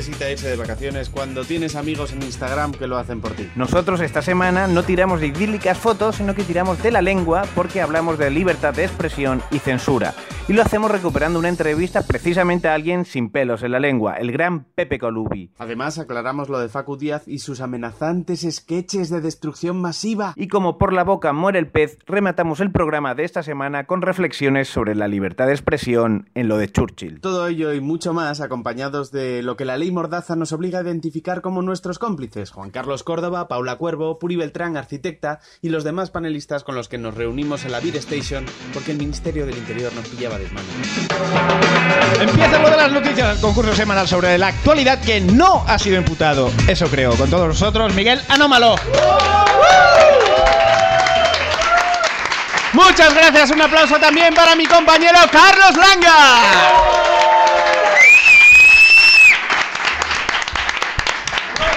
necesita irse de vacaciones cuando tienes amigos en Instagram que lo hacen por ti? Nosotros esta semana no tiramos de idílicas fotos, sino que tiramos de la lengua porque hablamos de libertad de expresión y censura. Y lo hacemos recuperando una entrevista precisamente a alguien sin pelos en la lengua, el gran Pepe Colubi. Además, aclaramos lo de Facu Díaz y sus amenazantes sketches de destrucción masiva. Y como por la boca muere el pez, rematamos el programa de esta semana con reflexiones sobre la libertad de expresión en lo de Churchill. Todo ello y mucho más acompañados de lo que la ley Mordaza nos obliga a identificar como nuestros cómplices, Juan Carlos Córdoba, Paula Cuervo, Puri Beltrán, arquitecta, y los demás panelistas con los que nos reunimos en la Vid Station porque el Ministerio del Interior nos pillaba de mano. Empieza lo de las noticias, el concurso semanal sobre la actualidad que no ha sido imputado. Eso creo. Con todos nosotros, Miguel Anómalo. Muchas gracias, un aplauso también para mi compañero Carlos Langa.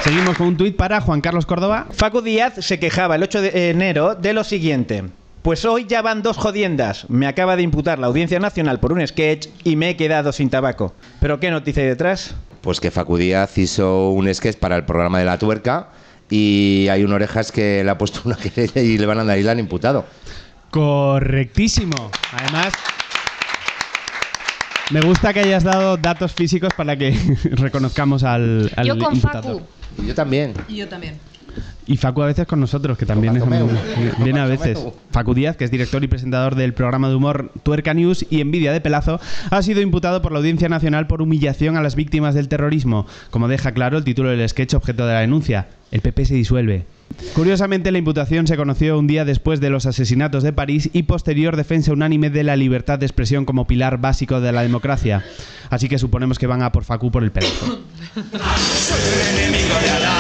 Seguimos con un tuit para Juan Carlos Córdoba. Facu Díaz se quejaba el 8 de enero de lo siguiente. Pues hoy ya van dos jodiendas. Me acaba de imputar la Audiencia Nacional por un sketch y me he quedado sin tabaco. ¿Pero qué noticia hay detrás? Pues que Facu Díaz hizo un sketch para el programa de la tuerca y hay un orejas que le ha puesto una querella y le van a dar y le han imputado. Correctísimo. Además, me gusta que hayas dado datos físicos para que reconozcamos al, al Yo con imputado. Facu. Y yo también. Y yo también. Y Facu a veces con nosotros, que también es Bartomeu. viene a veces. Facu Díaz, que es director y presentador del programa de humor Tuerca News y Envidia de Pelazo, ha sido imputado por la Audiencia Nacional por humillación a las víctimas del terrorismo, como deja claro el título del sketch objeto de la denuncia. El PP se disuelve. Curiosamente, la imputación se conoció un día después de los asesinatos de París y posterior defensa unánime de la libertad de expresión como pilar básico de la democracia. Así que suponemos que van a por Facu por el pelazo.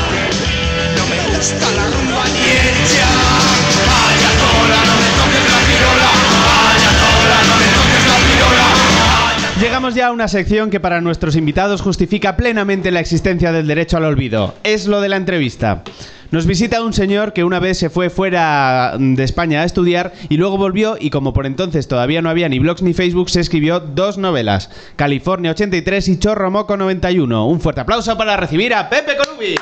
Llegamos ya a una sección que para nuestros invitados justifica plenamente la existencia del derecho al olvido. Es lo de la entrevista. Nos visita un señor que una vez se fue fuera de España a estudiar y luego volvió y como por entonces todavía no había ni blogs ni Facebook, se escribió dos novelas, California 83 y Chorro Moco 91. Un fuerte aplauso para recibir a Pepe Colubi.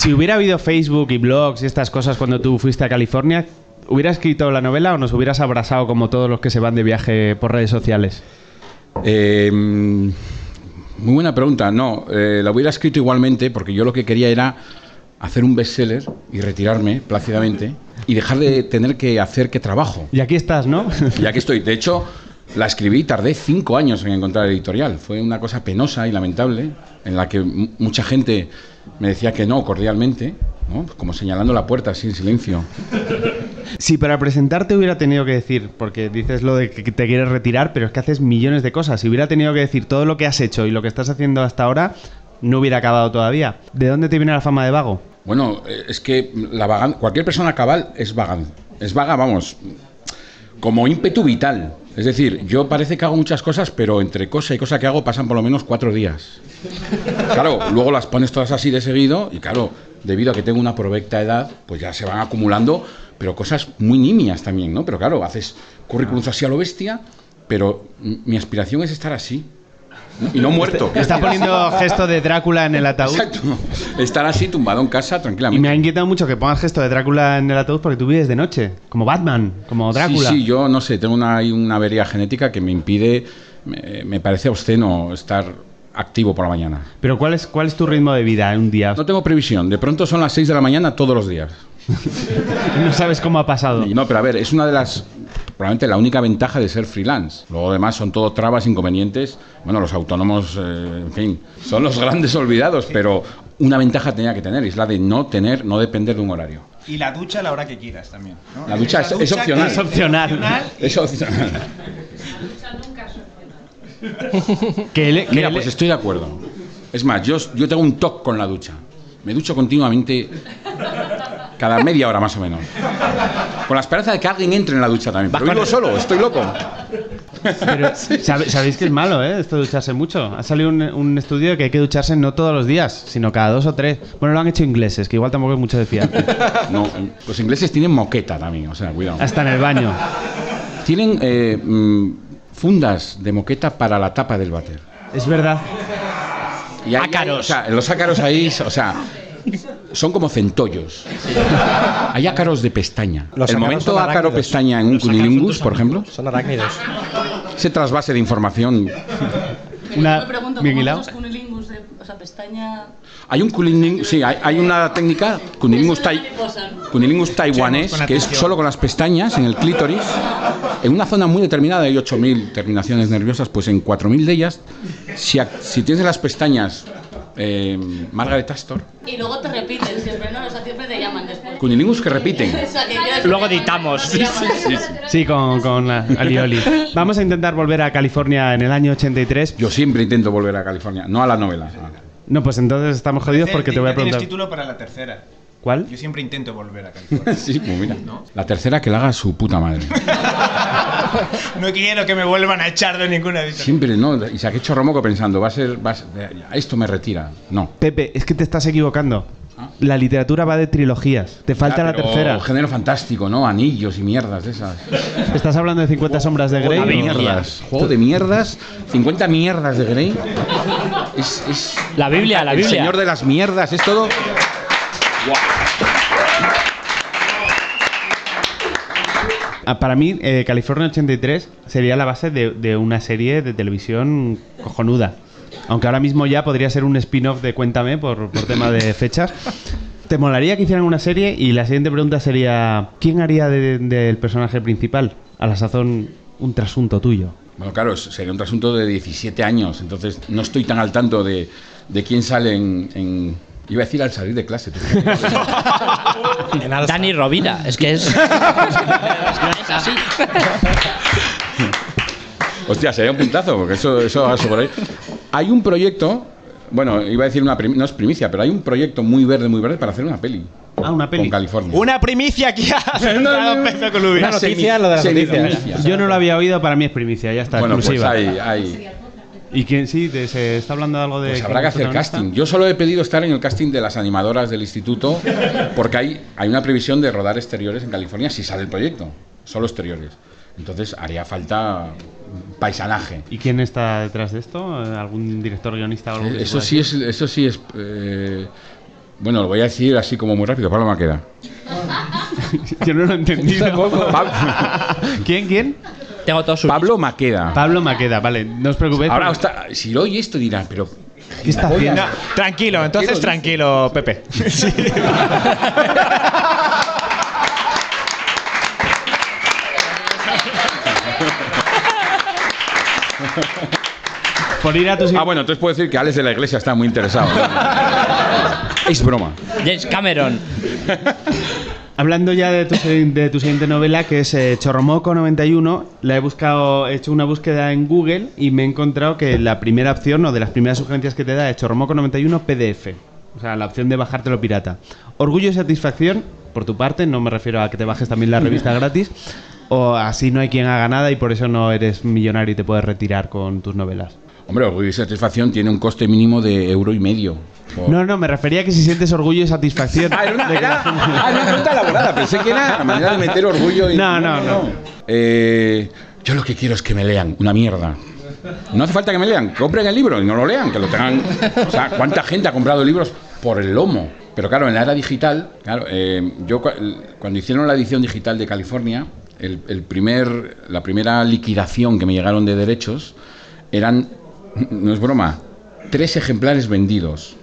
Si hubiera habido Facebook y blogs y estas cosas cuando tú fuiste a California, ¿hubieras escrito la novela o nos hubieras abrazado como todos los que se van de viaje por redes sociales? Eh, muy buena pregunta. No, eh, la hubiera escrito igualmente porque yo lo que quería era hacer un bestseller y retirarme plácidamente y dejar de tener que hacer que trabajo. Y aquí estás, ¿no? Y aquí estoy. De hecho, la escribí y tardé cinco años en encontrar editorial. Fue una cosa penosa y lamentable en la que mucha gente me decía que no cordialmente, ¿no? como señalando la puerta así en silencio. Si para presentarte hubiera tenido que decir, porque dices lo de que te quieres retirar, pero es que haces millones de cosas. Si hubiera tenido que decir todo lo que has hecho y lo que estás haciendo hasta ahora, no hubiera acabado todavía. ¿De dónde te viene la fama de vago? Bueno, eh, es que la vagan- cualquier persona cabal es vaga. Es vaga, vamos, como ímpetu vital. Es decir, yo parece que hago muchas cosas, pero entre cosa y cosa que hago pasan por lo menos cuatro días. Claro, luego las pones todas así de seguido y claro, debido a que tengo una provecta edad, pues ya se van acumulando, pero cosas muy nimias también, ¿no? Pero claro, haces currículums así a lo bestia, pero mi aspiración es estar así. Y no muerto. Está poniendo gesto de Drácula en el ataúd. Exacto. Estar así tumbado en casa Y tranquilamente. me ha inquietado mucho que pongas gesto de Drácula en el ataúd porque tú vives de noche, como Batman, como Drácula. Sí, sí, yo no sé, tengo una, una avería genética que me impide, me, me parece obsceno estar activo por la mañana. Pero ¿cuál es, ¿cuál es tu ritmo de vida en un día? No tengo previsión, de pronto son las 6 de la mañana todos los días. No sabes cómo ha pasado. Y no, pero a ver, es una de las, probablemente la única ventaja de ser freelance. Luego además son todo trabas, inconvenientes. Bueno, los autónomos, eh, en fin, son los grandes olvidados, pero una ventaja tenía que tener, es la de no tener, no depender de un horario. Y la ducha a la hora que quieras también. ¿no? La ducha es- es opcional. Es opcional. Es opcional. Que le- que Mira, le- pues estoy de acuerdo. Es más, yo, yo tengo un toque con la ducha. Me ducho continuamente cada media hora más o menos. Con la esperanza de que alguien entre en la ducha también. Pero vivo solo, estoy loco. Pero sabéis que es malo, ¿eh? Esto de ducharse mucho. Ha salido un, un estudio de que hay que ducharse no todos los días, sino cada dos o tres. Bueno, lo han hecho ingleses, que igual tampoco es mucho de fiar. No, los ingleses tienen moqueta también, o sea, cuidado. Hasta en el baño. Tienen eh, mm, fundas de moqueta para la tapa del váter. Es verdad. Y hay- Ácaros. o sea, los ácaros ahí, o sea, son como centollos. Hay ácaros de pestaña. Los el momento son ácaro pestaña en un cunilingus, por ejemplo, Son arácnidos. ese trasvase de información. Una, Me pregunto, bien ¿cómo hilado. esos cunilingus de, o sea, pestaña... Hay un cunilingus, sí, hay, hay una técnica, cunilingus, tai- cunilingus taiwanés, que es solo con las pestañas en el clítoris. En una zona muy determinada hay 8.000 terminaciones nerviosas, pues en 4.000 de ellas, si, si tienes las pestañas eh, Margaret Astor, Y luego te repiten siempre, ¿no? O sea, siempre te llaman después. cunilingus que repiten. O sea, que quieres- Luego editamos. te llaman. Sí, con, con la- Alioli. Vamos a intentar volver a California en el año 83. Yo siempre intento volver a California, no a la novela. No, pues entonces estamos jodidos porque te voy a tienes preguntar. título para la tercera. ¿Cuál? Yo siempre intento volver a California. Sí, pues mira. La tercera que la haga su puta madre. no quiero que me vuelvan a echar de ninguna editorial. Siempre, ¿no? Y se ha hecho Romoco pensando, va a ser, va a ser- esto me retira. No. Pepe, es que te estás equivocando. La literatura va de trilogías. Te falta Ya, la tercera. Género fantástico, ¿no? Anillos y mierdas de esas. ¿Estás hablando de 50 sombras de Grey? Juego de mierdas. Juego de mierdas. 50 mierdas de Grey. Es, es La Biblia, la el Biblia. señor de las mierdas. Es todo. Ah, Para mí, eh, California 83 sería la base de, una serie de televisión cojonuda. Aunque ahora mismo ya podría ser un spin-off de Cuéntame por, tema de fechas. ¿Te molaría que hicieran una serie? Y la siguiente pregunta sería: ¿quién haría de- del personaje principal? A la sazón, un trasunto tuyo. Bueno, claro, sería un trasunto de 17 años. Entonces no estoy tan al tanto de, quién sale en- Iba a decir al salir de clase. Dani Rovira, es que es. es que es así. Hostia, sería un puntazo, porque eso, eso va por ahí. Hay un proyecto, bueno, iba a decir una primi- no es primicia, pero hay un proyecto muy verde, muy verde para hacer una peli. Ah, una peli. Con California. Una primicia aquí ha Pepe Colubi. Una noticia, lo de las noticias. Yo no lo había oído, para mí es primicia, ya está, Bueno, pues hay, hay- ¿Y quién sí? ¿Te- ¿Se está hablando de algo de.? pues habrá que hacer casting. Yo solo he pedido estar en el casting de las animadoras del instituto, porque hay, hay una previsión de rodar exteriores en California si sale el proyecto. Solo exteriores. Entonces haría falta paisanaje. ¿Y quién está detrás de esto? ¿Algún director guionista o algo? que Eso sí es, eso sí es. eh, bueno, lo voy a decir así como muy rápido. Pablo Maqueda. Yo no lo he entendido. ¿Quién? ¿Quién? Tengo todos sus. Pablo Maqueda. Pablo Maqueda, vale, no os preocupéis. Ahora porque- está, si lo oye esto dirá, pero ¿Qué está haciendo? No, tranquilo, entonces tranquilo, Pepe. Sí. Por ir a tus... Ah, bueno, entonces puedo decir que Alex de la Iglesia está muy interesado. es broma. James Cameron. Hablando ya de tu, siguiente novela, que es eh, Chorromoco 91, la he buscado, he hecho una búsqueda en Google y me he encontrado que la primera opción, o de las primeras sugerencias que te da, es Chorromoco 91 PDF. O sea, la opción de bajártelo pirata. Orgullo y satisfacción, por tu parte, no me refiero a que te bajes también la revista gratis, o así no hay quien haga nada y por eso no eres millonario y te puedes retirar con tus novelas. Hombre, Orgullo y Satisfacción tiene un coste mínimo de euro y medio. Por- No, no, me refería a que si sientes orgullo y satisfacción. Ah, era una, era- ah, una pregunta elaborada. Pensé que era la manera de meter orgullo y. No, no, no. Eh, yo lo que quiero es que me lean una mierda. No hace falta que me lean, compren el libro y no lo lean, que lo tengan. O sea, ¿cuánta gente ha comprado libros por el lomo? Pero claro, en la era digital, claro, eh, yo cu- cuando hicieron la edición digital de California, el, el primer, la primera liquidación que me llegaron de derechos eran, no es broma, tres ejemplares vendidos.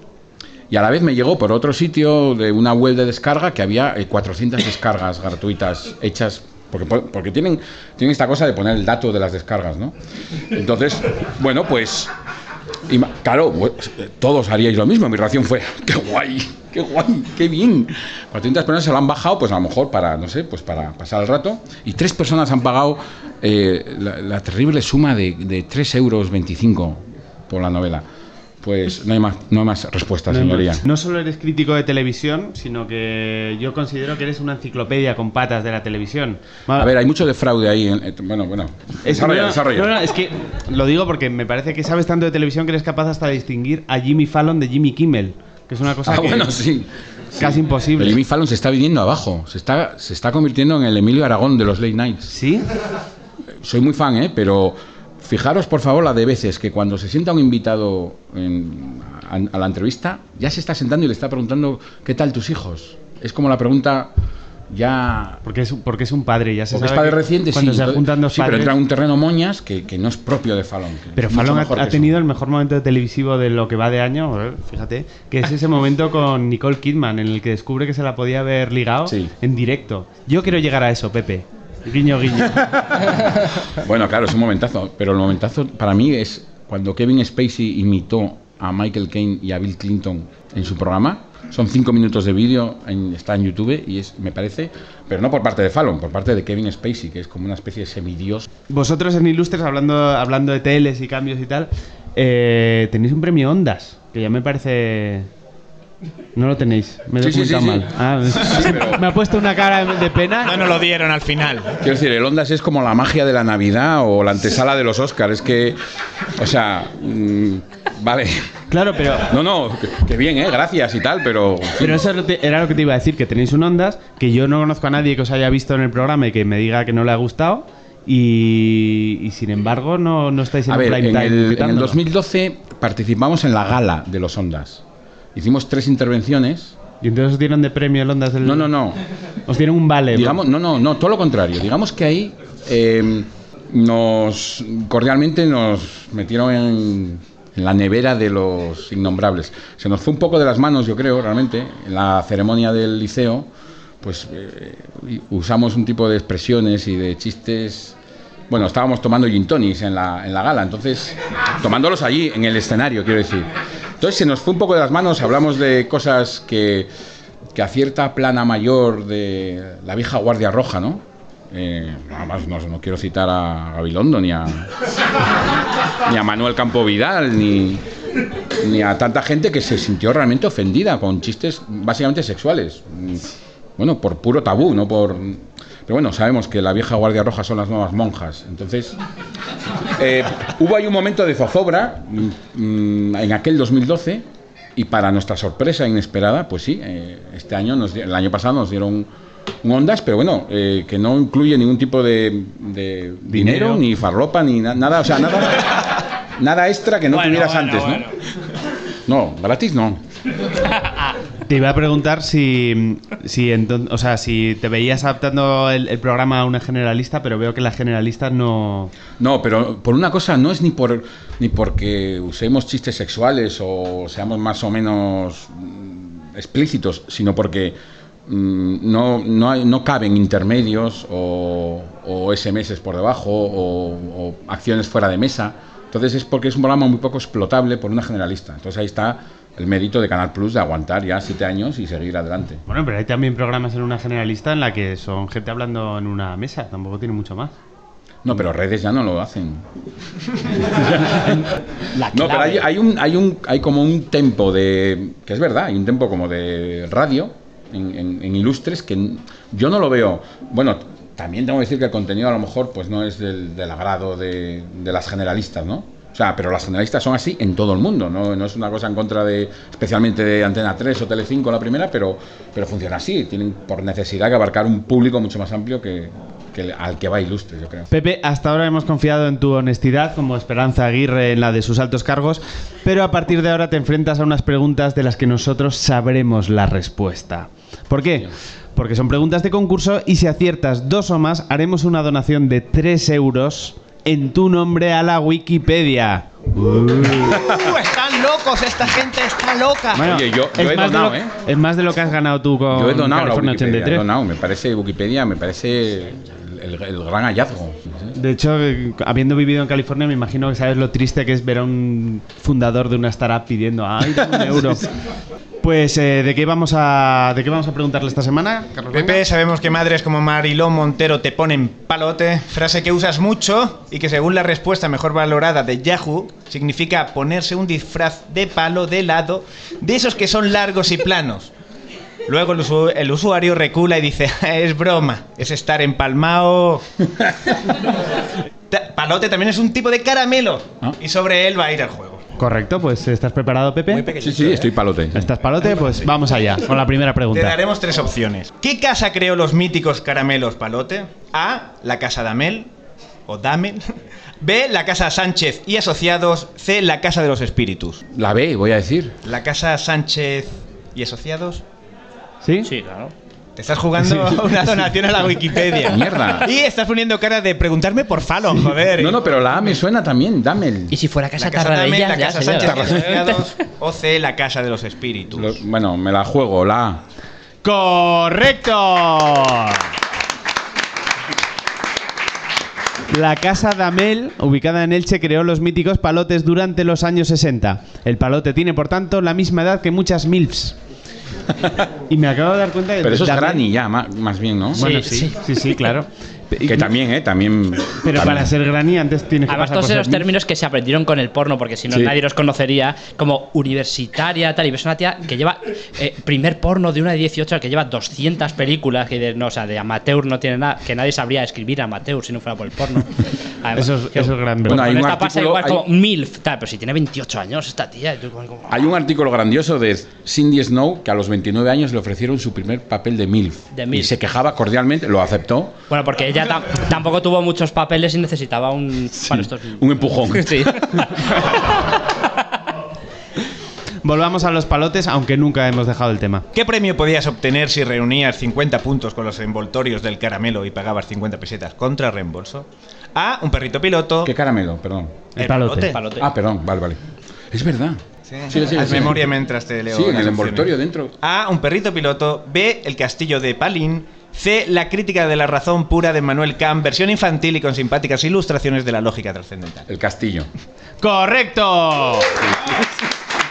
Y a la vez me llegó por otro sitio de una web de descarga que había eh, 400 descargas gratuitas hechas. Porque, porque tienen, tienen esta cosa de poner el dato de las descargas, ¿no? Entonces, bueno, pues. Ima- Claro, todos haríais lo mismo. Mi reacción fue: ¡qué guay! ¡qué guay! ¡qué bien! 400 personas se lo han bajado, pues a lo mejor para, no sé, pues para pasar el rato. Y tres personas han pagado eh, la, la terrible suma de, de 3,25 euros por la novela. Pues no hay más, no hay más respuestas, No, señoría. no solo eres crítico de televisión, sino que yo considero que eres una enciclopedia con patas de la televisión. A ver, hay mucho de fraude ahí. en- eh, bueno, bueno. Es, desarrolla, no, desarrolla. no, no, es que lo digo porque me parece que sabes tanto de televisión que eres capaz hasta de distinguir a Jimmy Fallon de Jimmy Kimmel, que es una cosa Ah, que bueno, sí. casi imposible. El Jimmy Fallon se está viniendo abajo. Se está, se está convirtiendo en el Emilio Aragón de los late nights. ¿Sí? Soy muy fan, ¿eh? Pero fijaros, por favor, la de veces que cuando se sienta un invitado en- a, a la entrevista, ya se está sentando y le está preguntando ¿qué tal tus hijos? Es como la pregunta ya... Porque es, porque es un padre, ya se Porque es sabe padre que reciente, cuando sí. se juntan dos sí, pero padres... entra en un terreno moñas que, que no es propio de Fallon. Pero es Fallon ha, eso. tenido el mejor momento televisivo de lo que va de año, eh, fíjate, que es ese momento con Nicole Kidman en el que descubre que se la podía haber ligado Sí. en directo. Yo quiero llegar a eso, Pepe. Guiño, guiño. Bueno, claro, es un momentazo. Pero el momentazo para mí es cuando Kevin Spacey imitó a Michael Caine y a Bill Clinton en su programa. Son cinco minutos de vídeo, en- está en YouTube y es, me parece, pero no por parte de Fallon, por parte de Kevin Spacey, que es como una especie de semidios. Vosotros en Ilustres, hablando, hablando de teles y cambios y tal, eh, tenéis un premio Ondas, que ya me parece... No lo tenéis, me he Sí, sí, sí, sí. mal. Ah, Sí, pero- Me ha puesto una cara de pena. No nos lo dieron al final. Quiero decir, el Ondas es como la magia de la Navidad o la antesala de los Oscars. Es que, o sea, mm, vale. Claro, pero... No, no, que, que bien, ¿eh? Gracias y tal, pero... Pero eso era lo que te iba a decir, que tenéis un Ondas, que yo no conozco a nadie que os haya visto en el programa y que me diga que no le ha gustado, y, y sin embargo no, no estáis en A un ver, prime en time el, en el gritándolo. 2012 participamos en la gala de los Ondas. Hicimos tres intervenciones. ¿Y entonces os dieron de premio el Ondas del...? No, no, no. Os dieron un vale. Digamos, no, no, no, todo lo contrario. Digamos que ahí eh, nos cordialmente nos metieron en, en la nevera de los innombrables. Se nos fue un poco de las manos, yo creo, realmente, en la ceremonia del liceo, pues eh, usamos un tipo de expresiones y de chistes. Bueno, estábamos tomando gin tonics en la, en la gala, entonces, tomándolos allí, en el escenario, quiero decir. Entonces se nos fue un poco de las manos, hablamos de cosas que, que a cierta plana mayor de la vieja Guardia Roja, ¿no? Eh, nada más, no, quiero citar a Gabilondo ni a, ni a Manuel Campo Vidal, ni, ni a tanta gente que se sintió realmente ofendida con chistes básicamente sexuales. Bueno, por puro tabú, no por... Pero bueno, sabemos que la vieja Guardia Roja son las nuevas monjas. Entonces, eh, hubo ahí un momento de zozobra mm, mm, en aquel 2012 y para nuestra sorpresa inesperada, pues sí, eh, este año, nos el año pasado nos dieron un Ondas, pero bueno, eh, que no incluye ningún tipo de, de dinero, ni farropa, ni na- nada, o sea, nada, nada extra que no Bueno, tuvieras bueno, antes, bueno. ¿no? No, gratis no. Te iba a preguntar si, si, o sea, si te veías adaptando el, el programa a una generalista, pero veo que la generalista no... No, pero por una cosa no es ni por ni porque usemos chistes sexuales o seamos más o menos mm, explícitos, sino porque mm, no, no, hay- no caben intermedios o, o SMS por debajo o, o acciones fuera de mesa. Entonces es porque es un programa muy poco explotable por una generalista. Entonces ahí está el mérito de Canal Plus de aguantar ya siete años y seguir adelante. Bueno, pero hay también programas en una generalista en la que son gente hablando en una mesa, tampoco tiene mucho más. No, pero redes ya no lo hacen. La No, pero hay, hay un, hay un, hay como un tempo de, que es verdad, hay un tempo como de radio en, en- en ilustres que yo no lo veo. Bueno, también tengo que decir que el contenido a lo mejor pues no es del, del agrado de, de las generalistas, ¿no? O sea, pero las generalistas son así en todo el mundo, ¿no? No es una cosa en contra de, especialmente de Antena 3 o Telecinco la primera, pero, pero funciona así. Tienen por necesidad que abarcar un público mucho más amplio que, que al que va ilustres, yo creo. Pepe, hasta ahora hemos confiado en tu honestidad como Esperanza Aguirre en la de sus altos cargos, pero a partir de ahora te enfrentas a unas preguntas de las que nosotros sabremos la respuesta. ¿Por qué? Porque son preguntas de concurso y si aciertas dos o más haremos una donación de 3 euros en tu nombre a la Wikipedia. Uh, están locos, esta gente está loca. Bueno, Oye, yo- yo es he más de donado, lo- ¿eh? Es más de lo que has ganado tú con Yo he donado la California he 83. donado, me parece Wikipedia, me parece el- el gran hallazgo. De hecho, eh, habiendo vivido en California, me imagino que sabes lo triste que es ver a un fundador de una startup pidiendo ¡ay, un euro! Pues, eh, ¿de, qué vamos a, ¿de qué vamos a preguntarle esta semana, Carlos? Pepe, sabemos que madres como Mariló Montero te ponen palote, frase que usas mucho y que según la respuesta mejor valorada de Yahoo, significa ponerse un disfraz de palo de lado, de esos que son largos y planos. Luego el, usu- el usuario recula y dice, es broma, es estar empalmado. Ta- Palote también es un tipo de caramelo Ah. y sobre él va a ir el juego. Correcto, pues ¿estás preparado, Pepe? Sí, sí, estoy palote. ¿Estás palote? Pues vamos allá, con la primera Te pregunta. daremos tres opciones. ¿Qué casa creó los míticos caramelos Palote? A. La casa Damel o Damel. B. La casa Sánchez y asociados. C. La casa de los espíritus. La B, voy a decir. La casa Sánchez y asociados. ¿Sí? Sí, claro. Te estás jugando una donación a la Wikipedia. Mierda. Y estás poniendo cara de preguntarme por Fallon, joder. No, no, pero la A me suena también, dame el... Y si fuera casa La casa Damel, Tarradella, la ya casa sería Sánchez. O C. La casa de los espíritus. Lo- bueno, me la juego, la A. ¡Correcto! La casa Damel, ubicada en Elche, creó los míticos palotes durante los años 60. El palote tiene, por tanto, la misma edad que muchas MILFs. Y me acabo de dar cuenta de Pero eso es granny ya, más bien, ¿no? Bueno, sí, sí, sí, claro. Que también, ¿eh? También... Pero también. para ser granny antes tienes que Además, pasar todos esos términos que se aprendieron con el porno, porque si no Sí. nadie los conocería, como universitaria, tal, y ves una tía que lleva eh, primer porno de una de 18 que lleva 200 películas, que de, no, o sea, de amateur no tiene nada, que nadie sabría escribir amateur si no fuera por el porno. Además, Eso es- que- eso es gran Bueno, hay un esta pasa artículo- igual hay- como MILF, tal, pero si tiene 28 años esta tía, y tú como- como- Hay un artículo grandioso de Cindy Snow que a los 29 años le ofrecieron su primer papel de MILF. De Y MILF. se quejaba cordialmente, lo aceptó. Bueno, porque ella tam- tampoco tuvo muchos papeles y necesitaba un... Bueno, esto es- Un empujón. Sí. Volvamos a los palotes, aunque nunca hemos dejado el tema. ¿Qué premio podías obtener si reunías 50 puntos con los envoltorios del caramelo y pagabas 50 pesetas contra reembolso? A. Un perrito piloto. ¿Qué caramelo? Perdón. El palote. Palote. Ah, perdón, vale, vale. Es verdad. Sí, Sigue, sigue, Haz memoria mientras te leo. Sí, en el envoltorio dentro. A. Un perrito piloto. B. El castillo de Palín. C. La crítica de la razón pura de Manuel Kant, versión infantil y con simpáticas ilustraciones de la lógica trascendental. El castillo. ¡Correcto!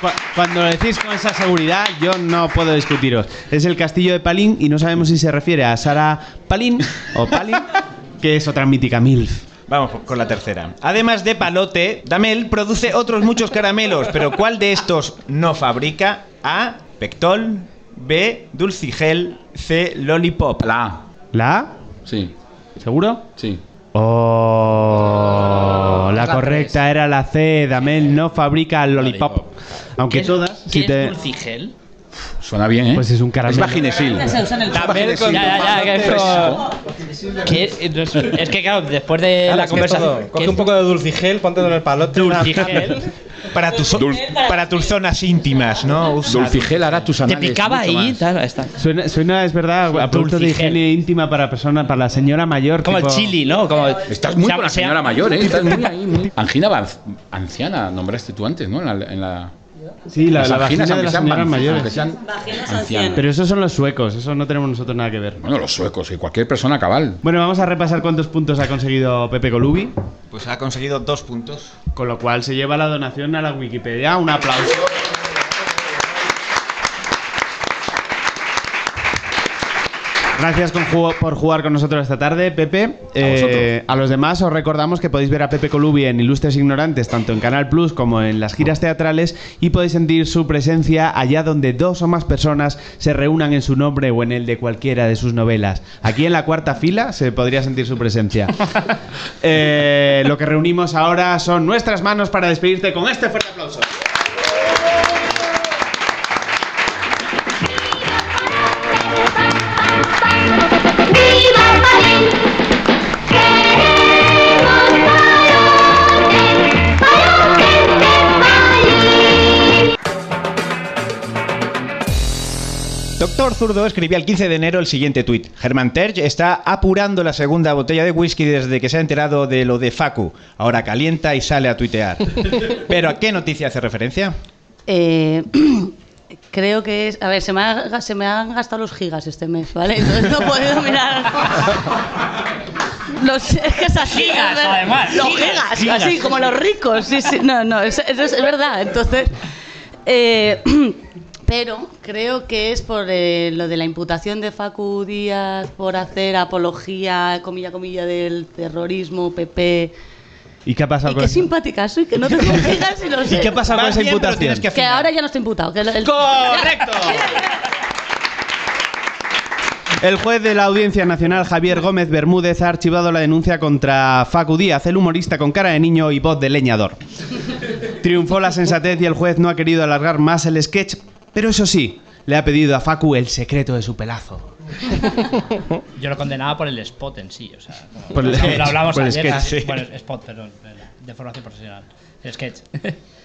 Cu- Cuando lo decís con esa seguridad, yo no puedo discutiros. Es el castillo de Palín y no sabemos si se refiere a Sara Palín o Palín, que es otra mítica MILF. Vamos con la tercera. Además de palote, Damel produce otros muchos caramelos, pero ¿cuál de estos no fabrica? A. Pectol. B. Dulcigel. C. Lollipop. La A. ¿La A? Sí, ¿Seguro? sí. Oh, la La correcta tres. era la C. Damel no fabrica el lollipop. Aunque ¿Qué es- todas, ¿Qué si es te- dulcigel? Suena bien, ¿eh? Pues es un Es caramelo. vaginesil. Se usa en el También con- ya, ya, ya, que es es que claro, después de Claro, la conversación. Coge un poco de dulcigel, ponte en el palote. dulcigel, Para, tus para tus zonas íntimas, ¿no? Usa Dulcigel hará tus te anales picaba mucho ahí, tal, está. Suena, suena, es verdad, a producto de higiene íntima para persona, para la señora mayor. Como el tipo- chili, ¿no? Como, Estás muy con la señora mayor, ¿eh? Estás muy ahí. muy- Angina anciana, nombraste tú antes, ¿no? En la, en la- Sí, la, las la vagina de las señoras mayores. aunque sean Vaginas ancianas. ancianas. Pero esos son los suecos, eso no tenemos nosotros nada que ver. Bueno, los suecos y cualquier persona cabal. Bueno, vamos a repasar cuántos puntos ha conseguido Pepe Colubi, Pues ha conseguido dos puntos. con lo cual se lleva la donación a la Wikipedia. Un aplauso. Gracias con jugo- por jugar con nosotros esta tarde, Pepe. Eh, a los demás os recordamos que podéis ver a Pepe Colubi en Ilustres Ignorantes, tanto en Canal Plus como en las giras teatrales, y podéis sentir su presencia allá donde dos o más personas se reúnan en su nombre o en el de cualquiera de sus novelas. Aquí en la cuarta fila se podría sentir su presencia. Eh, lo que reunimos ahora son nuestras manos para despedirte con este fuerte aplauso. Doctor Zurdo escribía el 15 de enero el siguiente tuit. Germán Terch está apurando la segunda botella de whisky desde que se ha enterado de lo de Facu. Ahora calienta y sale a tuitear. ¿Pero a qué noticia hace referencia? Eh, creo que es. A ver, se me, ha- se me han gastado los gigas este mes, ¿vale? Entonces no he podido mirar. Los, es que es así. Gigas, además, Los gigas, gigas, gigas. así como los ricos. Sí, sí. No, no, es, es- es verdad. Entonces, eh, pero creo que es por eh, lo de la imputación de Facu Díaz por hacer apología, comilla, comilla, del terrorismo, PP. ¿Y qué ha pasado Y con que eso? simpática soy, que no tengo gigas y lo sé. ¿Y qué ha pasado con esa bien, imputación? que Que ahora ya no está imputado. Que el- el- ¡Correcto! El juez de la Audiencia Nacional, Javier Gómez Bermúdez, ha archivado la denuncia contra Facu Díaz, el humorista con cara de niño y voz de leñador. Triunfó la sensatez y el juez no ha querido alargar más el sketch, pero eso sí, le ha pedido a Facu el secreto de su pelazo. Yo lo condenaba por el spot en sí, o sea, como- Por el sketch, lo hablamos por el ayer. sketch, sí. Bueno, spot, perdón, de formación profesional. El sketch.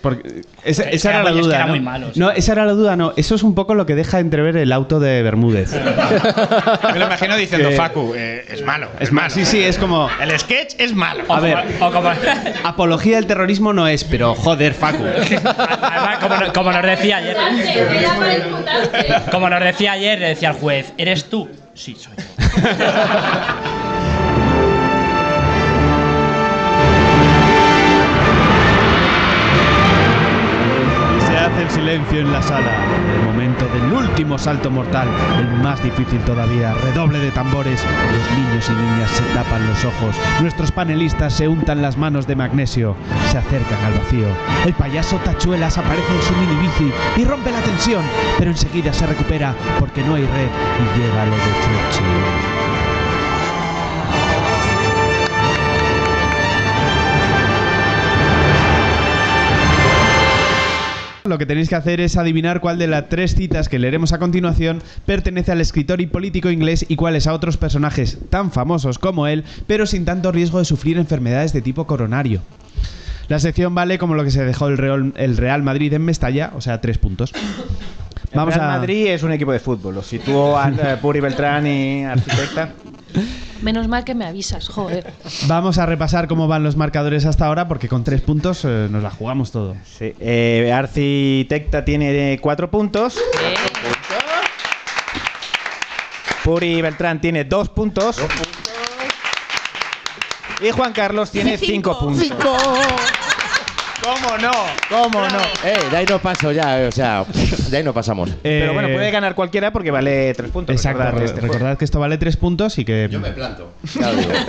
Porque esa, Es era la es duda. era ¿no? muy malo, sí. no, esa era la duda, no. Eso es un poco lo que deja entrever el auto de Bermúdez. Me lo imagino diciendo, Que- Facu, eh, es malo. Es más, sí, sí, es como. El sketch es malo. A ver, O como, apología del terrorismo no es, pero joder, Facu. además, como, como nos decía ayer. Como nos decía ayer, le decía al juez, ¿eres tú? Sí, soy yo. El silencio en la sala. El momento del último salto mortal, el más difícil todavía. Redoble de tambores. Los niños y niñas se tapan los ojos. Nuestros panelistas se untan las manos de magnesio. Se acercan al vacío. El payaso Tachuelas aparece en su mini bici y rompe la tensión. Pero enseguida se recupera porque no hay red y llega lo de Churchill. Lo que tenéis que hacer es adivinar cuál de las tres citas que leeremos a continuación pertenece al escritor y político inglés y cuáles a otros personajes tan famosos como él, pero sin tanto riesgo de sufrir enfermedades de tipo coronario. La sección vale como lo que se dejó el Real, Madrid en Mestalla, o sea, tres puntos. Vamos Real a Madrid es un equipo de fútbol. Lo sitúo a eh, Puri Beltrán y Arquitecta. Menos mal que me avisas, joder. vamos a repasar cómo van los marcadores hasta ahora porque con tres puntos eh, nos la jugamos todo. Sí, eh, Arquitecta tiene cuatro puntos. Puri Beltrán tiene dos puntos. Y Juan Carlos tiene cinco, puntos. ¿Cómo no? ¿Cómo no? Eh, de ahí no paso ya, eh, o sea, de ahí no pasamos. Pero bueno, Eh, puede ganar cualquiera porque vale tres puntos. Exacto, recordad re- este recordad que esto vale tres puntos y que planto. Ya lo digo.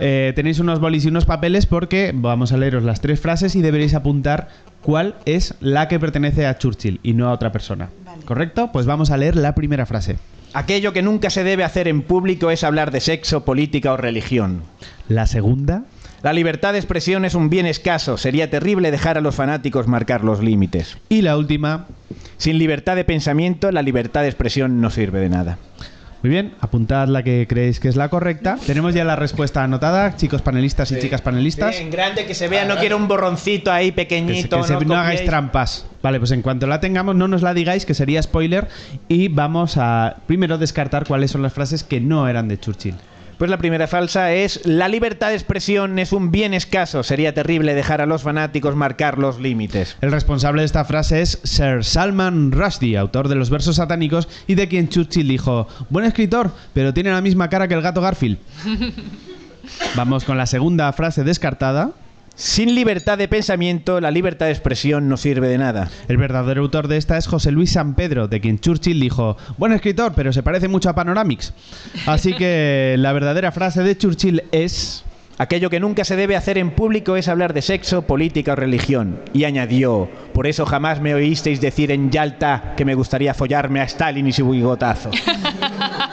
Eh, tenéis unos bolis y unos papeles porque vamos a leeros las tres frases y deberéis apuntar cuál es la que pertenece a Churchill y no a otra persona. ¿Correcto? Pues vamos a leer la primera frase. Aquello que nunca se debe hacer en público es hablar de sexo, política o religión. La segunda. La libertad de expresión es un bien escaso. Sería terrible dejar a los fanáticos marcar los límites. Y la última. Sin libertad de pensamiento, la libertad de expresión no sirve de nada. Muy bien, apuntad la que creéis que es la correcta. Tenemos ya la respuesta anotada, chicos panelistas y chicas panelistas. En grande que se vea, no quiero un borroncito ahí Que se- pequeñito. se- no, hagáis trampas. Vale, pues en cuanto la tengamos, no nos la digáis, que sería spoiler. Y vamos a primero descartar cuáles son las frases que no eran de Churchill. Pues la primera falsa es la libertad de expresión es un bien escaso. Sería terrible dejar a los fanáticos marcar los límites. El responsable de esta frase es Sir Salman Rushdie, autor de los versos satánicos y de quien Churchill dijo, buen escritor, pero tiene la misma cara que el gato Garfield. Vamos con la segunda frase descartada. Sin libertad de pensamiento, la libertad de expresión no sirve de nada. El verdadero autor de esta es José Luis San Pedro, de quien Churchill dijo, buen escritor, pero se parece mucho a Panoramix. Así que la verdadera frase de Churchill es... Aquello que nunca se debe hacer en público es hablar de sexo, política o religión. Y añadió, por eso jamás me oísteis decir en Yalta que me gustaría follarme a Stalin y su bigotazo.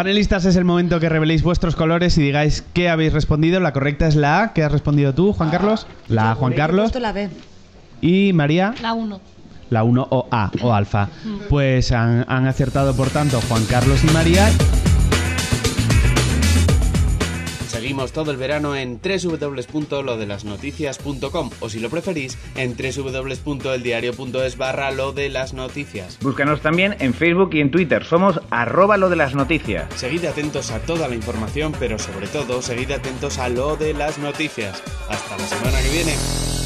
Panelistas, es el momento que reveléis vuestros colores y digáis qué habéis respondido. La correcta es la A. ¿Qué has respondido tú, Juan Carlos? La A, Juan Carlos. Esto la B. Y María, La 1. la 1 o A o alfa. Pues han, han acertado, por tanto, Juan Carlos y María. Seguimos todo el verano en www.lodelasnoticias.com o si lo preferís en www.eldiario.es barra lo de las noticias. Búscanos también en Facebook y en Twitter. Somos arroba lo de las noticias. Seguid atentos a toda la información, pero sobre todo seguid atentos a lo de las noticias. Hasta la semana que viene.